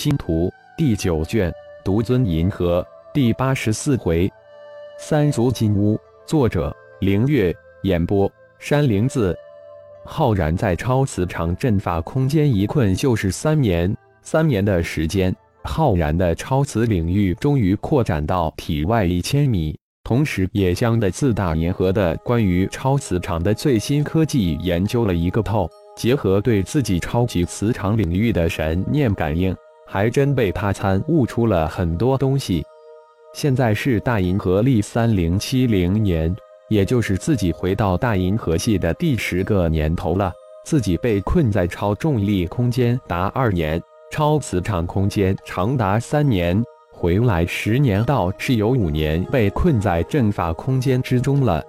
星图第九卷，独尊银河第八十四回，三足金乌。作者：凌月。演播：山灵子。浩然在超磁场阵法空间一困就是三年，三年的时间，浩然的超磁领域终于扩展到体外一千米，同时也将的四大银河的关于超磁场的最新科技研究了一个透。结合对自己超级磁场领域的神念感应，还真被他参悟出了很多东西。现在是大银河历三零七零年，也就是自己回到大银河系的第十个年头了。自己被困在超重力空间达二年，超磁场空间长达三年，回来十年倒是有五年被困在阵法空间之中了。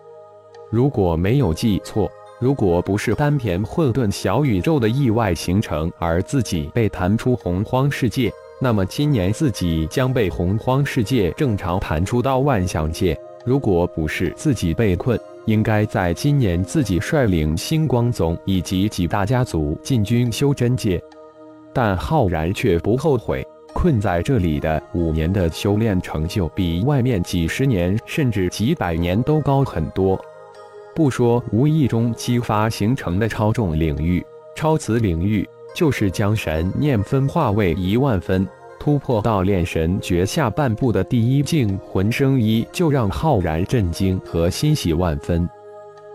如果没有记错。如果不是丹田混沌小宇宙的意外形成，而自己被弹出洪荒世界，那么今年自己将被洪荒世界正常弹出到万象界。如果不是自己被困，应该在今年自己率领星光宗以及几大家族进军修真界。但浩然却不后悔，困在这里的五年的修炼成就，比外面几十年甚至几百年都高很多。不说无意中激发形成的超重领域、超磁领域，就是将神念分化为一万分，突破到炼神诀下半部的第一境魂生一，就让浩然震惊和欣喜万分。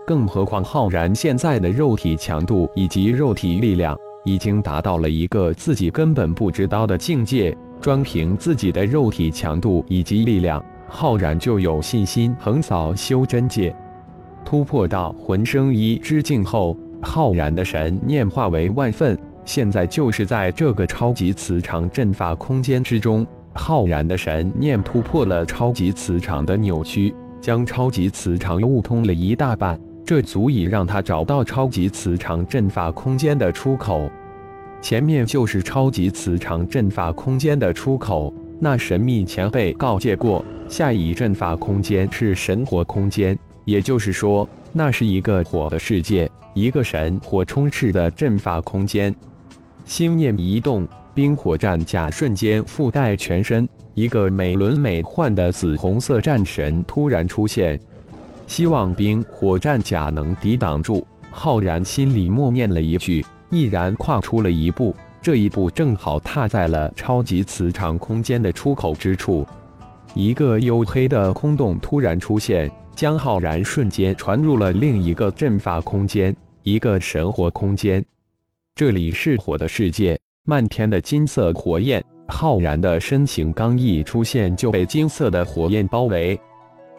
更何况浩然现在的肉体强度以及肉体力量，已经达到了一个自己根本不知道的境界。专凭自己的肉体强度以及力量，浩然就有信心横扫修真界。突破到魂生一之境后，浩然的神念化为万份。现在就是在这个超级磁场阵法空间之中，浩然的神念突破了超级磁场的扭曲，将超级磁场悟通了一大半。这足以让他找到超级磁场阵法空间的出口。前面就是超级磁场阵法空间的出口。那神秘前辈告诫过，下一阵法空间是神火空间。也就是说，那是一个火的世界，一个神火充斥的阵法空间。心念一动，冰火战甲瞬间覆盖全身，一个美轮美奂的紫红色战神突然出现。希望冰火战甲能抵挡住。浩然心里默念了一句，毅然跨出了一步。这一步正好踏在了超级磁场空间的出口之处，一个黝黑的空洞突然出现。江浩然瞬间传入了另一个阵法空间，一个神火空间。这里是火的世界，漫天的金色火焰。浩然的身形刚一出现，就被金色的火焰包围。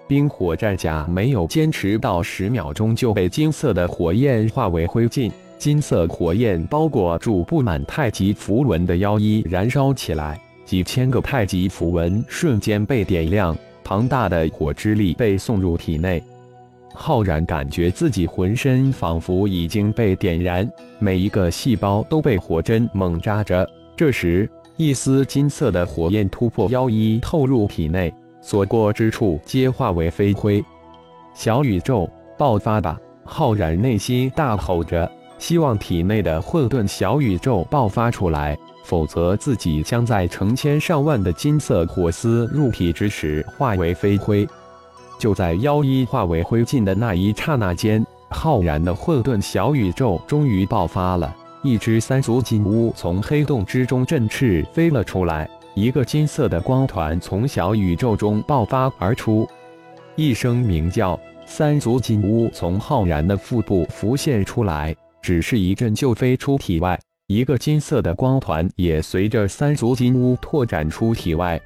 冰火战甲没有坚持到十秒钟，就被金色的火焰化为灰烬。金色火焰包裹住布满太极符文的腰衣，燃烧起来，几千个太极符文瞬间被点亮。庞大的火之力被送入体内，浩然感觉自己浑身仿佛已经被点燃，每一个细胞都被火针猛扎着。这时，一丝金色的火焰突破腰衣，透入体内，所过之处皆化为飞灰。小宇宙爆发吧！浩然内心大吼着，希望体内的混沌小宇宙爆发出来。否则，自己将在成千上万的金色火丝入体之时化为飞灰。就在妖衣化为灰烬的那一刹那间，浩然的混沌小宇宙终于爆发了。一只三足金乌从黑洞之中振翅飞了出来，一个金色的光团从小宇宙中爆发而出。一声鸣叫，三足金乌从浩然的腹部浮现出来，只是一阵就飞出体外。一个金色的光团也随着三足金乌拓展出体外，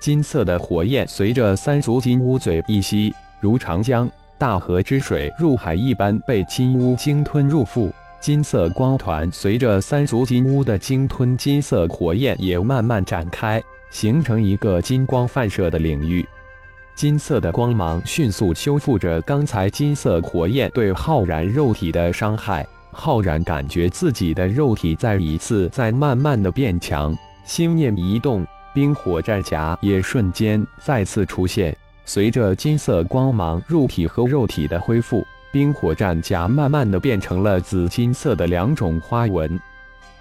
金色的火焰随着三足金乌嘴一吸，如长江大河之水入海一般被金乌鲸吞入腹。金色光团随着三足金乌的鲸吞，金色火焰也慢慢展开，形成一个金光泛射的领域。金色的光芒迅速修复着刚才金色火焰对浩然肉体的伤害。浩然感觉自己的肉体再一次在慢慢的变强，心念一动，冰火战甲也瞬间再次出现。随着金色光芒入体和肉体的恢复，冰火战甲慢慢的变成了紫金色的两种花纹。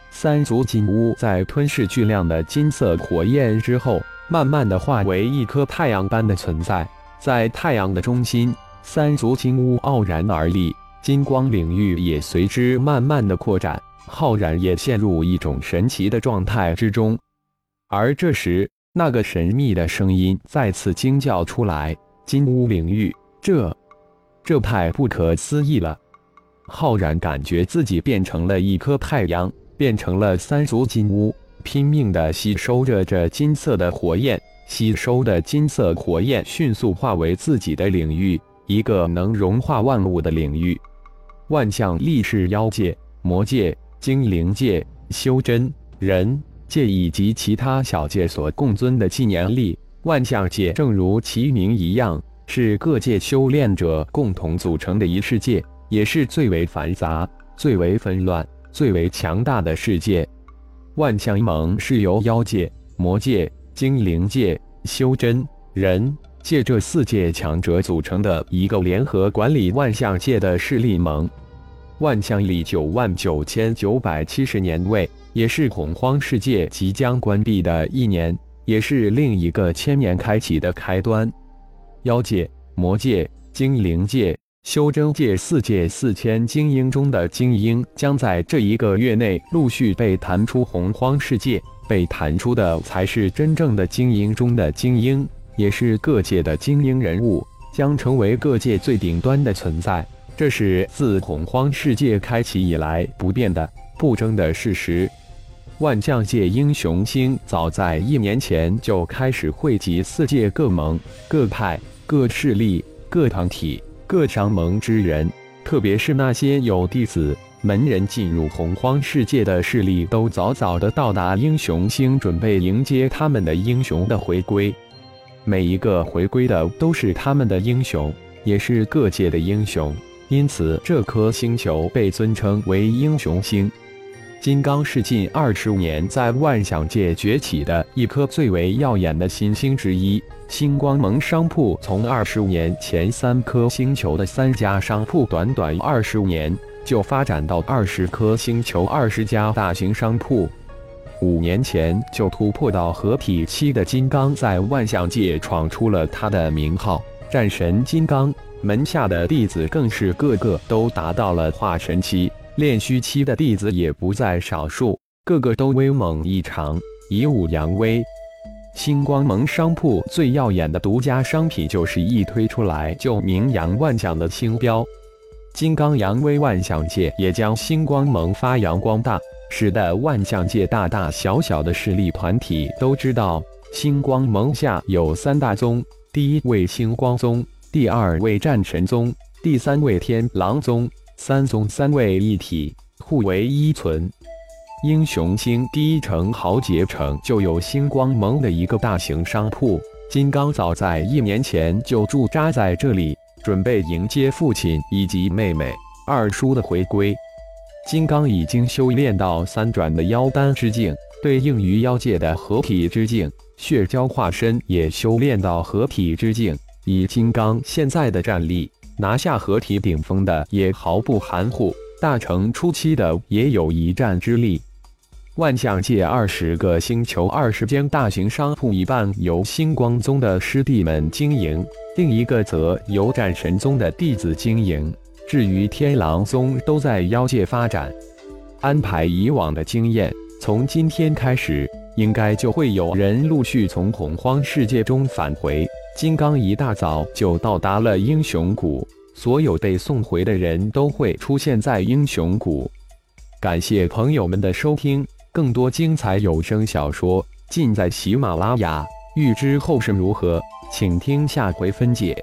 三足金乌在吞噬巨量的金色火焰之后，慢慢的化为一颗太阳般的存在。在太阳的中心，三足金乌傲然而立，金光领域也随之慢慢的扩展，浩然也陷入一种神奇的状态之中。而这时，那个神秘的声音再次惊叫出来：“金乌领域，这，这太不可思议了！”浩然感觉自己变成了一颗太阳。变成了三足金乌，拼命的吸收着这金色的火焰，吸收的金色火焰迅速化为自己的领域，一个能融化万物的领域。万象力是妖界、魔界、精灵界、修真人界以及其他小界所共尊的纪年力。万象界正如其名一样，是各界修炼者共同组成的一世界，也是最为繁杂、最为纷乱。最为强大的世界，万象盟是由妖界、魔界、精灵界、修真人界这四界强者组成的一个联合管理万象界的势力盟。万象里九万九千九百七十年位，也是洪荒世界即将关闭的一年，也是另一个千年开启的开端。妖界、魔界、精灵界。修真界四界四千精英中的精英，将在这一个月内陆续被弹出洪荒世界。被弹出的才是真正的精英中的精英，也是各界的精英人物，将成为各界最顶端的存在。这是自洪荒世界开启以来不变的、不争的事实。万象界英雄星早在一年前就开始汇集四界各盟、各派、各势力、各团体。各商盟之人，特别是那些有弟子门人进入洪荒世界的势力，都早早的到达英雄星，准备迎接他们的英雄的回归。每一个回归的都是他们的英雄，也是各界的英雄，因此这颗星球被尊称为英雄星。金刚是近二十五年在万象界崛起的一颗最为耀眼的新星之一。星光盟商铺从二十五年前三颗星球的三家商铺，短短二十五年就发展到二十颗星球、二十家大型商铺。五年前就突破到合体期的金刚，在万象界闯出了他的名号。战神金刚门下的弟子更是个个都达到了化神期。炼虚期的弟子也不在少数，个个都威猛异常，以武扬威。星光盟商铺最耀眼的独家商品，就是一推出来就名扬万象的星标。金刚扬威万象界，也将星光盟发扬光大，使得万象界大大小小的势力团体都知道，星光盟下有三大宗：第一位星光宗，第二位战神宗，第三位天狼宗。三宗三位一体，互为依存。英雄星第一城豪杰城就有星光盟的一个大型商铺。金刚早在一年前就驻扎在这里，准备迎接父亲以及妹妹二叔的回归。金刚已经修炼到三转的妖丹之境，对应于妖界的合体之境；血蛟化身也修炼到合体之境。以金刚现在的战力。拿下合体顶峰的也毫不含糊，大成初期的也有一战之力。万象界二十个星球、二十间大型商铺，一半由星光宗的师弟们经营，另一个则由战神宗的弟子经营。至于天狼宗，都在妖界发展。安排以往的经验，从今天开始，应该就会有人陆续从洪荒世界中返回。金刚一大早就到达了英雄谷，所有被送回的人都会出现在英雄谷。感谢朋友们的收听，更多精彩有声小说尽在喜马拉雅。欲知后事如何，请听下回分解。